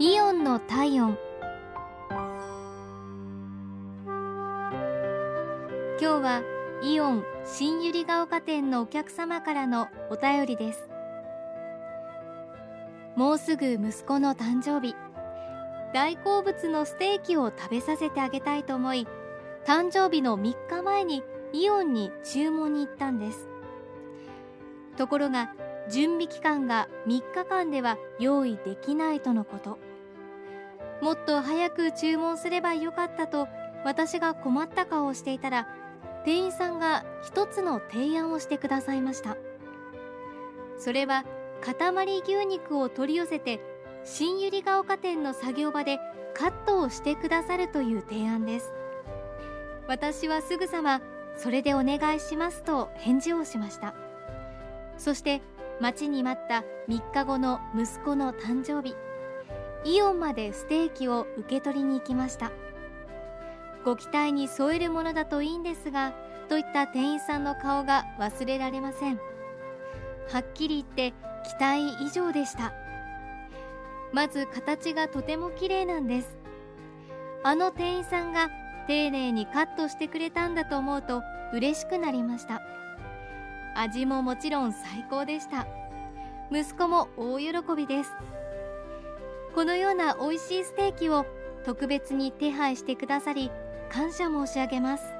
イオンの体温。今日はイオン新百合ヶ丘店のお客様からのお便りです。もうすぐ息子の誕生日。大好物のステーキを食べさせてあげたいと思い誕生日の3日前にイオンに注文に行ったんです。ところが準備期間が3日間では用意できないとのこと。もっと早く注文すればよかったと私が困った顔をしていたら店員さんが一つの提案をしてくださいました。それは塊牛肉を取り寄せて新百合ヶ丘店の作業場でカットをしてくださるという提案です。私はすぐさまそれでお願いしますと返事をしました。そして待ちに待った3日後の息子の誕生日。イオンまでステーキを受け取りに行きました。ご期待に添えるものだといいんですがといった店員さんの顔が忘れられません。はっきり言って期待以上でした。まず形がとても綺麗なんです。あの店員さんが丁寧にカットしてくれたんだと思うと嬉しくなりました。味ももちろん最高でした。息子も大喜びです。このような美味しいステーキを特別に手配してくださり感謝申し上げます。